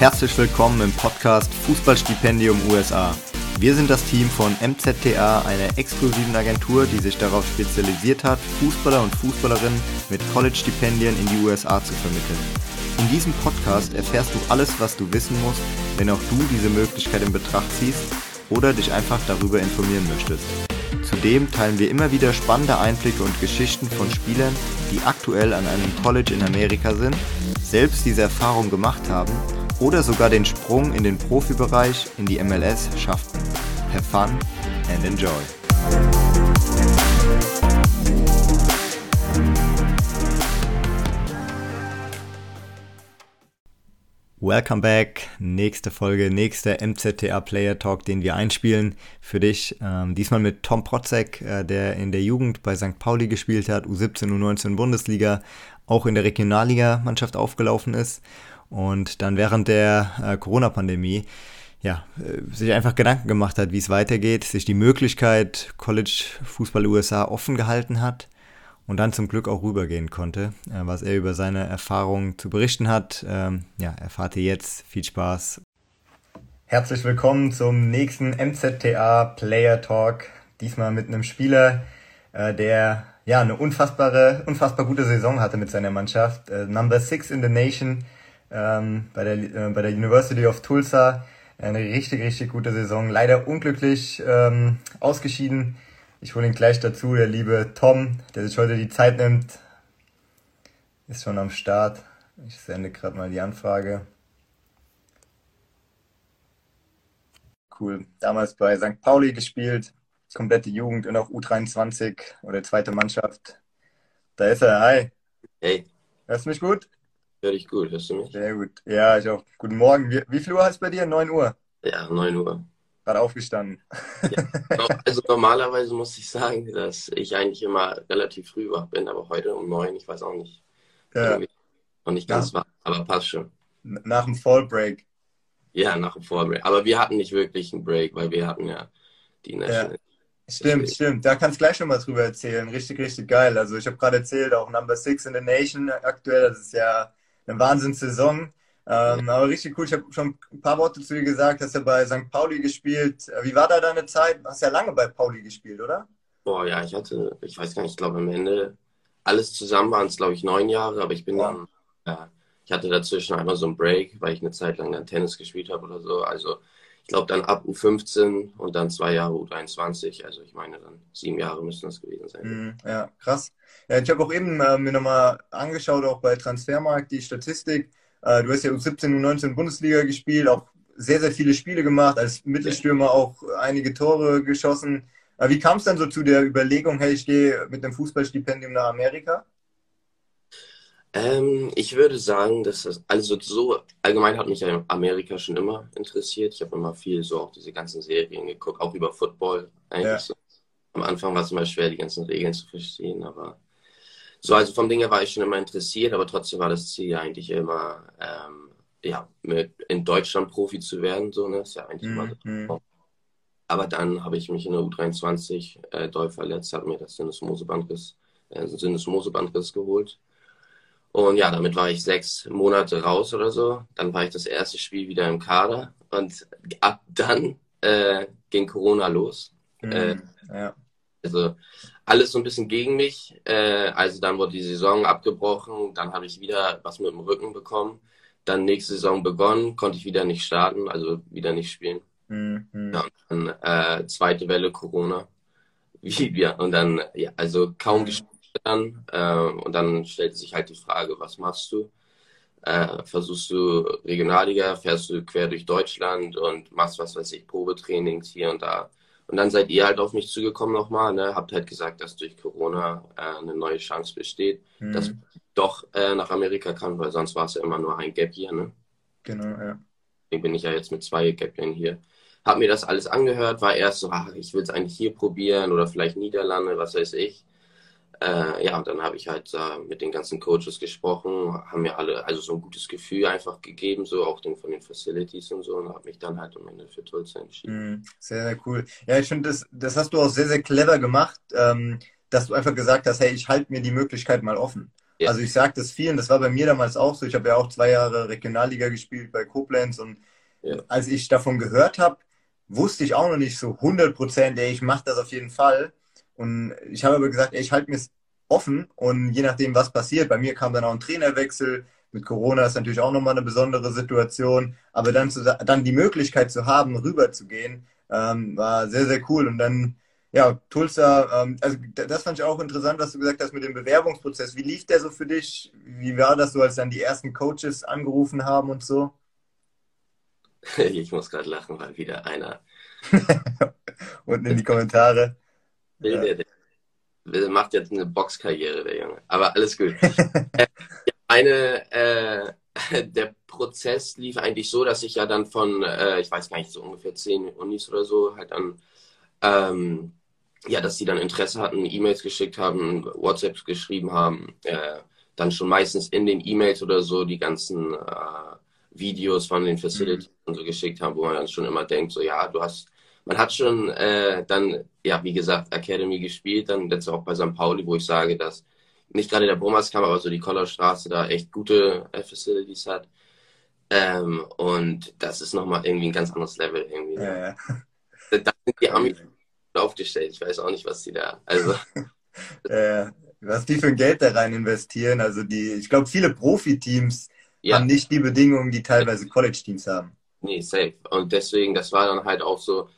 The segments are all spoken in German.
Herzlich willkommen im Podcast Fußballstipendium USA. Wir sind das Team von MZTA, einer exklusiven Agentur, die sich darauf spezialisiert hat, Fußballer und Fußballerinnen mit College-Stipendien in die USA zu vermitteln. In diesem Podcast erfährst du alles, was du wissen musst, wenn auch du diese Möglichkeit in Betracht ziehst oder dich einfach darüber informieren möchtest. Zudem teilen wir immer wieder spannende Einblicke und Geschichten von Spielern, die aktuell an einem College in Amerika sind, selbst diese Erfahrung gemacht haben oder sogar den Sprung in den Profibereich in die MLS schafften. Have fun and enjoy. Welcome back. Nächste Folge, nächster MZTA Player Talk, den wir einspielen für dich. Ähm, diesmal mit Tom Protzek, äh, der in der Jugend bei St. Pauli gespielt hat, U17, U19 Bundesliga, auch in der Regionalliga-Mannschaft aufgelaufen ist und dann während der äh, Corona-Pandemie ja, äh, sich einfach Gedanken gemacht hat, wie es weitergeht, sich die Möglichkeit College Fußball USA offen gehalten hat und dann zum Glück auch rübergehen konnte. Äh, was er über seine Erfahrungen zu berichten hat, ähm, ja, erfahrt ihr jetzt. Viel Spaß. Herzlich willkommen zum nächsten MZTA Player Talk. Diesmal mit einem Spieler, äh, der ja eine unfassbare, unfassbar gute Saison hatte mit seiner Mannschaft. Äh, Number Six in the Nation ähm, bei, der, äh, bei der University of Tulsa. Eine richtig, richtig gute Saison. Leider unglücklich ähm, ausgeschieden. Ich hole ihn gleich dazu, der liebe Tom, der sich heute die Zeit nimmt, ist schon am Start. Ich sende gerade mal die Anfrage. Cool. Damals bei St. Pauli gespielt, komplette Jugend und auch U23 oder zweite Mannschaft. Da ist er. Hi. Hey. Hörst du mich gut? Hör dich gut, hörst du mich? Sehr gut. Ja, ich auch. Guten Morgen. Wie, wie viel Uhr hast du bei dir? 9 Uhr? Ja, 9 Uhr. Gerade aufgestanden. Ja. Also normalerweise muss ich sagen, dass ich eigentlich immer relativ früh wach bin, aber heute um 9, ich weiß auch nicht. Ja. Noch nicht ganz ja. wach, aber passt schon. Nach dem Fall Break. Ja, nach dem Fall Break. Aber wir hatten nicht wirklich einen Break, weil wir hatten ja die National. Ja. Stimmt, stimmt. Da kannst du gleich schon mal drüber erzählen. Richtig, richtig geil. Also ich habe gerade erzählt, auch Number Six in the Nation aktuell. Das ist ja eine Wahnsinnssaison. Ähm, aber richtig cool. Ich habe schon ein paar Worte zu dir gesagt. Hast ja bei St. Pauli gespielt. Äh, wie war da deine Zeit? Hast ja lange bei Pauli gespielt, oder? Boah, ja, ich hatte, ich weiß gar nicht, ich glaube am Ende alles zusammen waren es, glaube ich, neun Jahre, aber ich bin ja. dann, ja, ich hatte dazwischen einmal so einen Break, weil ich eine Zeit lang dann Tennis gespielt habe oder so. Also ich glaube dann ab U15 und dann zwei Jahre U23. Also ich meine dann sieben Jahre müssen das gewesen sein. Mhm, ja, krass. Ja, ich habe auch eben äh, mir nochmal angeschaut, auch bei Transfermarkt, die Statistik. Äh, du hast ja U17, U19 Bundesliga gespielt, auch sehr, sehr viele Spiele gemacht, als Mittelstürmer auch einige Tore geschossen. Äh, wie kam es dann so zu der Überlegung, hey, ich gehe mit einem Fußballstipendium nach Amerika? Ähm, ich würde sagen, dass das, also so, allgemein hat mich Amerika schon immer interessiert. Ich habe immer viel so auch diese ganzen Serien geguckt, auch über Football eigentlich. Ja. So. Am Anfang war es immer schwer, die ganzen Regeln zu verstehen, aber so, also vom Ding her war ich schon immer interessiert, aber trotzdem war das Ziel eigentlich immer, ähm, ja, mit, in Deutschland Profi zu werden, so, ne, ist ja eigentlich mhm. immer so. Mhm. Aber dann habe ich mich in der U23 äh, doll verletzt, habe mir das Sinnesmosebandriss, äh, Sinnesmosebandriss geholt. Und ja, damit war ich sechs Monate raus oder so. Dann war ich das erste Spiel wieder im Kader und ab dann äh, ging Corona los. Mhm, äh, ja. Also alles so ein bisschen gegen mich. Äh, also dann wurde die Saison abgebrochen, dann habe ich wieder was mit dem Rücken bekommen. Dann nächste Saison begonnen, konnte ich wieder nicht starten, also wieder nicht spielen. Mhm. Ja, und dann äh, zweite Welle Corona. Wie, ja, und dann, ja, also kaum mhm. gespielt dann. Äh, und dann stellt sich halt die Frage, was machst du? Äh, versuchst du Regionalliga, fährst du quer durch Deutschland und machst was weiß ich, Probetrainings hier und da. Und dann seid ihr halt auf mich zugekommen nochmal, ne? habt halt gesagt, dass durch Corona äh, eine neue Chance besteht, mhm. dass ich doch äh, nach Amerika kann, weil sonst war es ja immer nur ein Gap hier. Ne? Genau, ja. Deswegen bin ich ja jetzt mit zwei Gap hier. Hab mir das alles angehört, war erst so, ach, ich will es eigentlich hier probieren oder vielleicht Niederlande, was weiß ich. Äh, ja, und dann habe ich halt äh, mit den ganzen Coaches gesprochen, haben mir alle also so ein gutes Gefühl einfach gegeben, so auch den, von den Facilities und so, und habe mich dann halt am Ende für Tulsa entschieden. Mhm, sehr, sehr cool. Ja, ich finde, das, das hast du auch sehr, sehr clever gemacht, ähm, dass du einfach gesagt hast, hey, ich halte mir die Möglichkeit mal offen. Ja. Also ich sage das vielen, das war bei mir damals auch so. Ich habe ja auch zwei Jahre Regionalliga gespielt bei Koblenz und ja. als ich davon gehört habe, wusste ich auch noch nicht so 100 Prozent, ich mache das auf jeden Fall. Und ich habe aber gesagt, ey, ich halte mir es offen und je nachdem, was passiert, bei mir kam dann auch ein Trainerwechsel. Mit Corona ist natürlich auch nochmal eine besondere Situation, aber dann, zu, dann die Möglichkeit zu haben, rüber zu gehen, ähm, war sehr, sehr cool. Und dann, ja, Tulsa, ähm, also das fand ich auch interessant, was du gesagt hast mit dem Bewerbungsprozess. Wie lief der so für dich? Wie war das so, als dann die ersten Coaches angerufen haben und so? Ich muss gerade lachen, weil wieder einer. Unten in die Kommentare. Ja. Der, der, macht jetzt eine Boxkarriere, der Junge. Aber alles gut. Eine, äh, der Prozess lief eigentlich so, dass ich ja dann von, äh, ich weiß gar nicht, so ungefähr zehn Unis oder so, halt dann, ähm, ja, dass die dann Interesse hatten, E-Mails geschickt haben, WhatsApps geschrieben haben, äh, dann schon meistens in den E-Mails oder so die ganzen äh, Videos von den Facilities mhm. und so geschickt haben, wo man dann schon immer denkt, so ja, du hast, man hat schon äh, dann, ja, wie gesagt, Academy gespielt, dann letztes auch bei St. Pauli, wo ich sage, dass nicht gerade der Burmerskamp, aber so die Kollerstraße da echt gute Facilities hat. Ähm, und das ist nochmal irgendwie ein ganz anderes Level irgendwie. Ja, ja. Da sind die Amis aufgestellt. Ich weiß auch nicht, was die da. Also. äh, was die für ein Geld da rein investieren. Also die, ich glaube, viele Profiteams ja. haben nicht die Bedingungen, die teilweise College-Teams haben. Nee, safe. Und deswegen, das war dann halt auch so,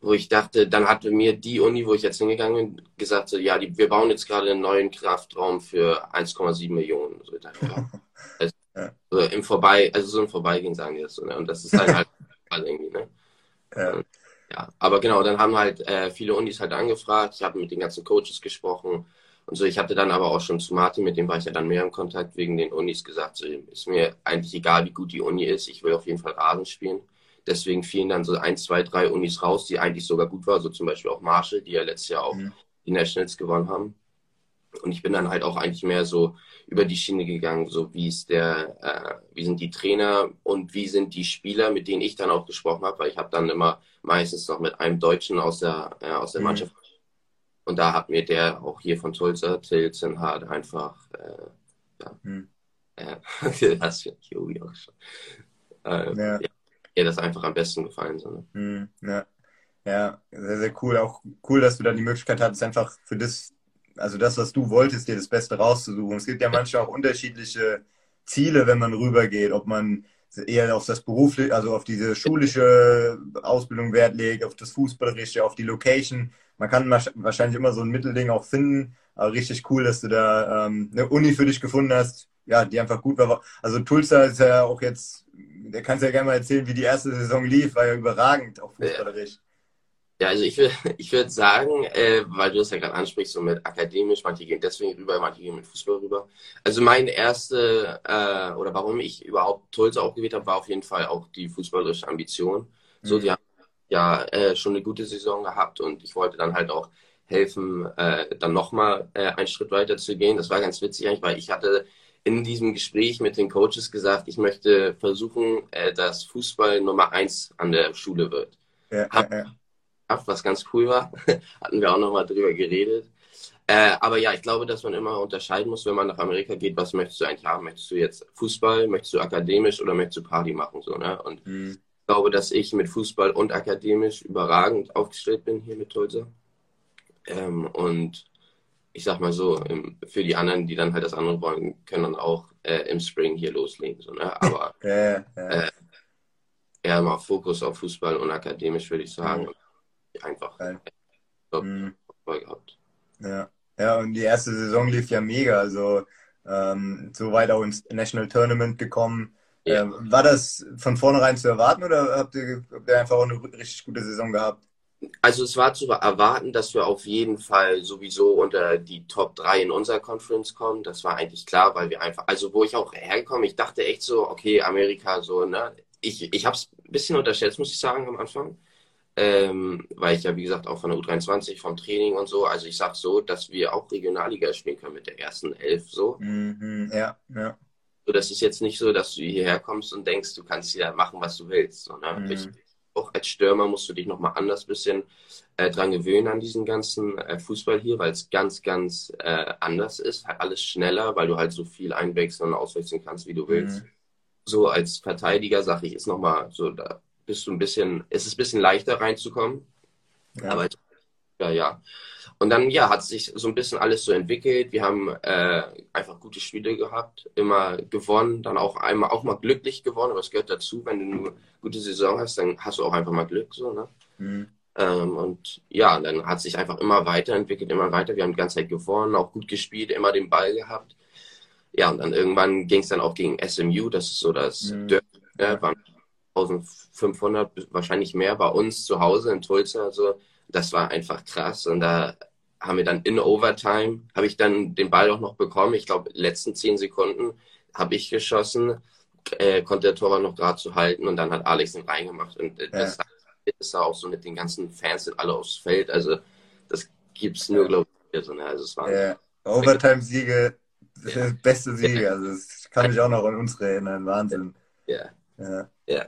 wo ich dachte, dann hatte mir die Uni, wo ich jetzt hingegangen bin, gesagt, so, ja, die, wir bauen jetzt gerade einen neuen Kraftraum für 1,7 Millionen. So, dachte, ja. Also, ja. So im Vorbei, also so im Vorbeigehen sagen die das so, ne? Und das ist dann halt irgendwie, ne? Ja. Und, ja. Aber genau, dann haben halt äh, viele Unis halt angefragt, ich habe mit den ganzen Coaches gesprochen und so, ich hatte dann aber auch schon zu Martin, mit dem war ich ja dann mehr im Kontakt wegen den Unis gesagt, so, ist mir eigentlich egal, wie gut die Uni ist, ich will auf jeden Fall Rasen spielen. Deswegen fielen dann so ein, zwei, drei Unis raus, die eigentlich sogar gut waren, so zum Beispiel auch Marshall, die ja letztes Jahr auch mhm. die Nationals gewonnen haben. Und ich bin dann halt auch eigentlich mehr so über die Schiene gegangen, so wie ist der, äh, wie sind die Trainer und wie sind die Spieler, mit denen ich dann auch gesprochen habe, weil ich habe dann immer meistens noch mit einem Deutschen aus der, äh, aus der mhm. Mannschaft und da hat mir der auch hier von Tulsa, Tilson, halt einfach, äh, ja, hm. äh, das ich irgendwie auch schon. Äh, ja. ja. Mir das einfach am besten gefallen. So, ne? hm, ja. ja, sehr, sehr cool. Auch cool, dass du dann die Möglichkeit hattest, einfach für das, also das, was du wolltest, dir das Beste rauszusuchen. Es gibt ja manchmal auch unterschiedliche Ziele, wenn man rübergeht, ob man eher auf das berufliche, also auf diese schulische Ausbildung Wert legt, auf das Fußballerische, auf die Location man kann wahrscheinlich immer so ein Mittelding auch finden. Aber richtig cool, dass du da ähm, eine Uni für dich gefunden hast, ja, die einfach gut war. Also Tulsa ist ja auch jetzt, der kannst ja gerne mal erzählen, wie die erste Saison lief, war ja überragend, auch fußballerisch. Ja, also ich würde ich würd sagen, äh, weil du das ja gerade ansprichst, so mit akademisch, manche gehen deswegen rüber, manche gehen mit Fußball rüber. Also meine erste, äh, oder warum ich überhaupt Tulsa auch gewählt habe, war auf jeden Fall auch die fußballerische Ambition. So, mhm. die haben ja äh, schon eine gute Saison gehabt und ich wollte dann halt auch helfen, äh, dann nochmal äh, einen Schritt weiter zu gehen. Das war ganz witzig eigentlich, weil ich hatte in diesem Gespräch mit den Coaches gesagt, ich möchte versuchen, äh, dass Fußball Nummer eins an der Schule wird. Ja, Hab, ja, ja. Was ganz cool war, hatten wir auch nochmal drüber geredet. Äh, aber ja, ich glaube, dass man immer unterscheiden muss, wenn man nach Amerika geht, was möchtest du eigentlich haben? Möchtest du jetzt Fußball, möchtest du akademisch oder möchtest du Party machen? So, ne? Und mhm glaube, dass ich mit Fußball und akademisch überragend aufgestellt bin hier mit Tulsa. Ähm, und ich sag mal so, für die anderen, die dann halt das andere wollen, können dann auch äh, im Spring hier loslegen. So, ne? Aber ja, ja. Äh, eher mal Fokus auf Fußball und akademisch, würde ich sagen. Mhm. Einfach äh, top, mhm. gehabt. Ja. ja, und die erste Saison lief ja mega. Also ähm, so weit auch ins National Tournament gekommen. Ja. Ähm, war das von vornherein zu erwarten oder habt ihr, habt ihr einfach auch eine richtig gute Saison gehabt? Also es war zu erwarten, dass wir auf jeden Fall sowieso unter die Top 3 in unserer Conference kommen. Das war eigentlich klar, weil wir einfach, also wo ich auch hergekommen, ich dachte echt so, okay, Amerika so, ne? Ich, ich habe es ein bisschen unterschätzt, muss ich sagen, am Anfang. Ähm, weil ich ja, wie gesagt, auch von der U23, vom Training und so, also ich sag so, dass wir auch Regionalliga spielen können mit der ersten Elf so. Mhm, ja, ja. So, das ist jetzt nicht so, dass du hierher kommst und denkst, du kannst hier machen, was du willst. So, ne? mhm. Ich auch als Stürmer musst du dich nochmal anders bisschen äh, dran gewöhnen an diesen ganzen äh, Fußball hier, weil es ganz, ganz äh, anders ist. Halt alles schneller, weil du halt so viel einwechseln und auswechseln kannst, wie du willst. Mhm. So als Verteidiger, sage ich, ist nochmal so, da bist du ein bisschen, ist es ein bisschen leichter reinzukommen. Ja. Aber ja, ja. Und dann, ja, hat sich so ein bisschen alles so entwickelt. Wir haben äh, einfach gute Spiele gehabt, immer gewonnen, dann auch einmal auch mal glücklich gewonnen, aber es gehört dazu, wenn du eine gute Saison hast, dann hast du auch einfach mal Glück, so, ne? Mhm. Ähm, und ja, dann hat sich einfach immer weiterentwickelt, immer weiter. Wir haben die ganze Zeit gewonnen, auch gut gespielt, immer den Ball gehabt. Ja, und dann irgendwann ging es dann auch gegen SMU, das ist so das mhm. Derby, ne? waren 1500, wahrscheinlich mehr bei uns zu Hause in Tulsa, also das war einfach krass. Und da haben wir dann in Overtime, habe ich dann den Ball auch noch bekommen. Ich glaube, letzten zehn Sekunden habe ich geschossen, äh, konnte der Torwart noch gerade zu halten und dann hat Alex den reingemacht. Und äh, das ist auch so mit den ganzen Fans sind alle aufs Feld. Also das gibt es nur, glaube ich, so. Ne? Also es waren ja. Overtime-Siege, ja. beste Siege. Also das kann mich auch noch an uns erinnern. Wahnsinn. Ja. Ja. ja.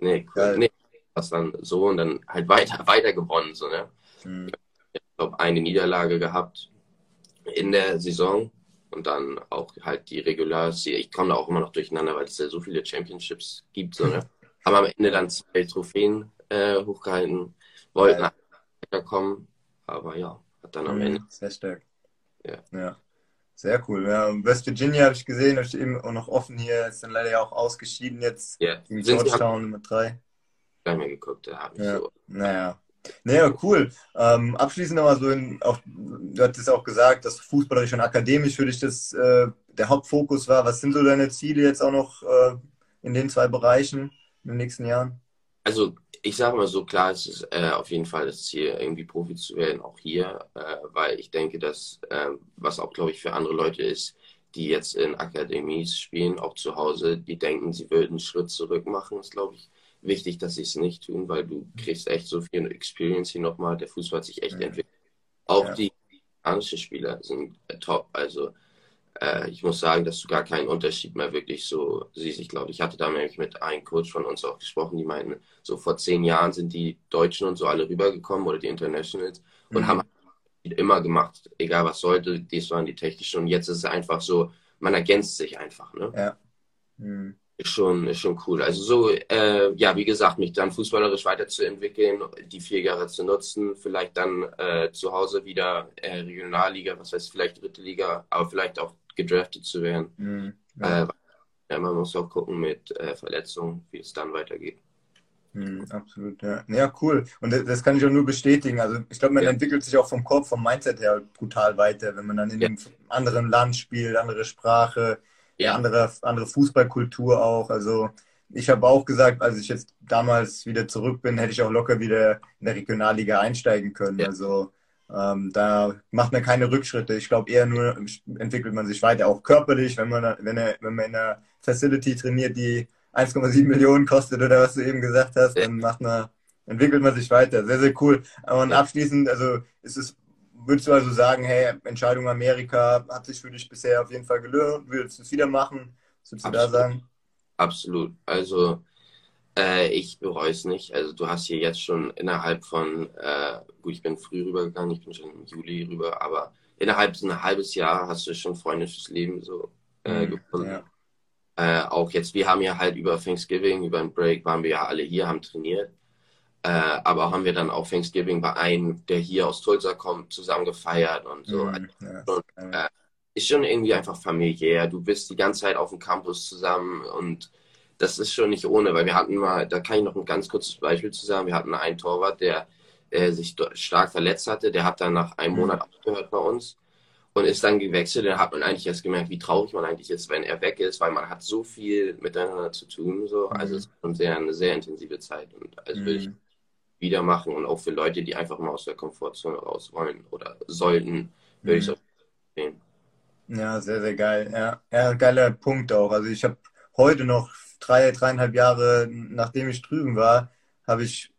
Nee, cool. Nee, was dann so und dann halt weiter, weiter gewonnen. So, ne? Mhm. Ich glaube, eine Niederlage gehabt in der Saison und dann auch halt die Regular Ich komme da auch immer noch durcheinander, weil es ja so viele Championships gibt. So, ne? Haben am Ende dann zwei Trophäen äh, hochgehalten, wollten ja. weiterkommen, aber ja, hat dann am mhm, Ende. Sehr stark. Ja. ja. Sehr cool. Ja, West Virginia habe ich gesehen, ist eben auch noch offen hier, ist dann leider ja auch ausgeschieden jetzt ja. gegen Georgetown Nummer 3 mehr geguckt. Da habe ich ja. so. Naja. Naja, cool. Ähm, abschließend nochmal so, in, auch, du hattest auch gesagt, dass fußballerisch und akademisch für dich das äh, der Hauptfokus war. Was sind so deine Ziele jetzt auch noch äh, in den zwei Bereichen in den nächsten Jahren? Also ich sage mal so, klar, es ist äh, auf jeden Fall das Ziel, irgendwie Profi zu werden, auch hier, äh, weil ich denke, dass, äh, was auch, glaube ich, für andere Leute ist, die jetzt in Akademies spielen, auch zu Hause, die denken, sie würden einen Schritt zurück machen, ist, glaube ich, wichtig, dass sie es nicht tun, weil du kriegst echt so viel Experience hier nochmal. Der Fußball hat sich echt ja. entwickelt. Auch ja. die amerikanischen Spieler sind äh, top. Also äh, ich muss sagen, dass du gar keinen Unterschied mehr wirklich so siehst. Ich glaube, ich hatte da nämlich mit einem Coach von uns auch gesprochen, die meinten, so vor zehn Jahren sind die Deutschen und so alle rübergekommen oder die Internationals und mhm. haben immer gemacht, egal was sollte, dies waren die technischen und jetzt ist es einfach so, man ergänzt sich einfach. Ne? Ja. Mhm. Ist schon, ist schon cool. Also so, äh, ja, wie gesagt, mich dann fußballerisch weiterzuentwickeln, die vier Jahre zu nutzen, vielleicht dann äh, zu Hause wieder äh, Regionalliga, was heißt vielleicht dritte Liga, aber vielleicht auch gedraftet zu werden. Mhm, ja. Äh, man muss auch gucken mit äh, Verletzungen, wie es dann weitergeht. Mhm, absolut, ja. Ja, cool. Und das, das, kann ich auch nur bestätigen. Also ich glaube, man ja. entwickelt sich auch vom Kopf, vom Mindset her brutal weiter, wenn man dann in ja. einem anderen Land spielt, andere Sprache, ja. andere, andere Fußballkultur auch. Also ich habe auch gesagt, als ich jetzt damals wieder zurück bin, hätte ich auch locker wieder in der Regionalliga einsteigen können. Ja. Also ähm, da macht man keine Rückschritte. Ich glaube eher nur entwickelt man sich weiter, auch körperlich, wenn man, wenn, er, wenn man in einer Facility trainiert, die 1,7 Millionen kostet oder was du eben gesagt hast, ja. dann macht man, entwickelt man sich weiter. Sehr, sehr cool. Und abschließend, also ist es Würdest du also sagen, hey, Entscheidung Amerika hat sich für dich bisher auf jeden Fall gelohnt? Würdest du es wieder machen? Was würdest du Absolut. da sagen? Absolut. Also äh, ich bereue es nicht. Also du hast hier jetzt schon innerhalb von, äh, gut, ich bin früh rübergegangen, ich bin schon im Juli rüber, aber innerhalb so ein halbes Jahr hast du schon Freunde fürs Leben so äh, mhm, gefunden. Ja. Äh, auch jetzt, wir haben ja halt über Thanksgiving, über den Break, waren wir ja alle hier, haben trainiert. Äh, aber haben wir dann auch Thanksgiving bei einem, der hier aus Tulsa kommt, zusammen gefeiert und so. Mhm, also, ja, äh, ist schon irgendwie einfach familiär. Du bist die ganze Zeit auf dem Campus zusammen und das ist schon nicht ohne, weil wir hatten mal, da kann ich noch ein ganz kurzes Beispiel zu sagen, wir hatten einen Torwart, der äh, sich stark verletzt hatte, der hat dann nach einem mhm. Monat aufgehört bei uns und ist dann gewechselt. Da hat man eigentlich erst gemerkt, wie traurig man eigentlich ist, wenn er weg ist, weil man hat so viel miteinander zu tun. So. Also mhm. es ist schon sehr, eine sehr intensive Zeit. Und also mhm. würde ich wieder machen und auch für Leute, die einfach mal aus der Komfortzone raus wollen oder sollten, würde mhm. ich es auch sehen. Ja, sehr, sehr geil. Ja, ja geiler Punkt auch. Also ich habe heute noch drei, dreieinhalb Jahre, nachdem ich drüben war, habe ich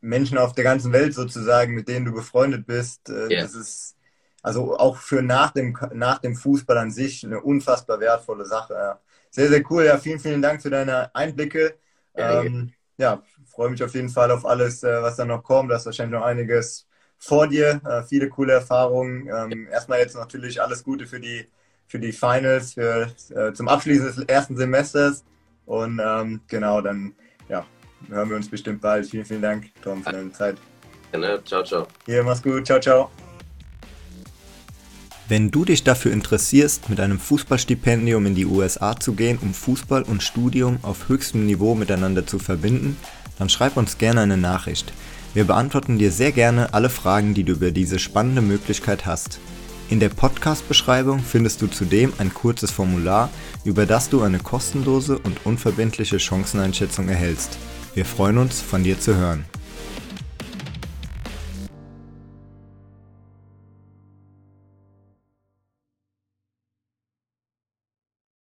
Menschen auf der ganzen Welt sozusagen, mit denen du befreundet bist. Yeah. Das ist also auch für nach dem, nach dem Fußball an sich eine unfassbar wertvolle Sache. Ja. Sehr, sehr cool. Ja, vielen, vielen Dank für deine Einblicke. Ja, ähm, ja, freue mich auf jeden Fall auf alles, äh, was da noch kommt. Da ist wahrscheinlich noch einiges vor dir, äh, viele coole Erfahrungen. Ähm, erstmal jetzt natürlich alles Gute für die, für die Finals, für, äh, zum Abschließen des ersten Semesters. Und ähm, genau, dann ja, hören wir uns bestimmt bald. Vielen, vielen Dank, Tom, für deine Zeit. Gerne. Ciao, ciao. Hier, mach's gut. Ciao, ciao. Wenn du dich dafür interessierst, mit einem Fußballstipendium in die USA zu gehen, um Fußball und Studium auf höchstem Niveau miteinander zu verbinden, dann schreib uns gerne eine Nachricht. Wir beantworten dir sehr gerne alle Fragen, die du über diese spannende Möglichkeit hast. In der Podcast-Beschreibung findest du zudem ein kurzes Formular, über das du eine kostenlose und unverbindliche Chanceneinschätzung erhältst. Wir freuen uns, von dir zu hören.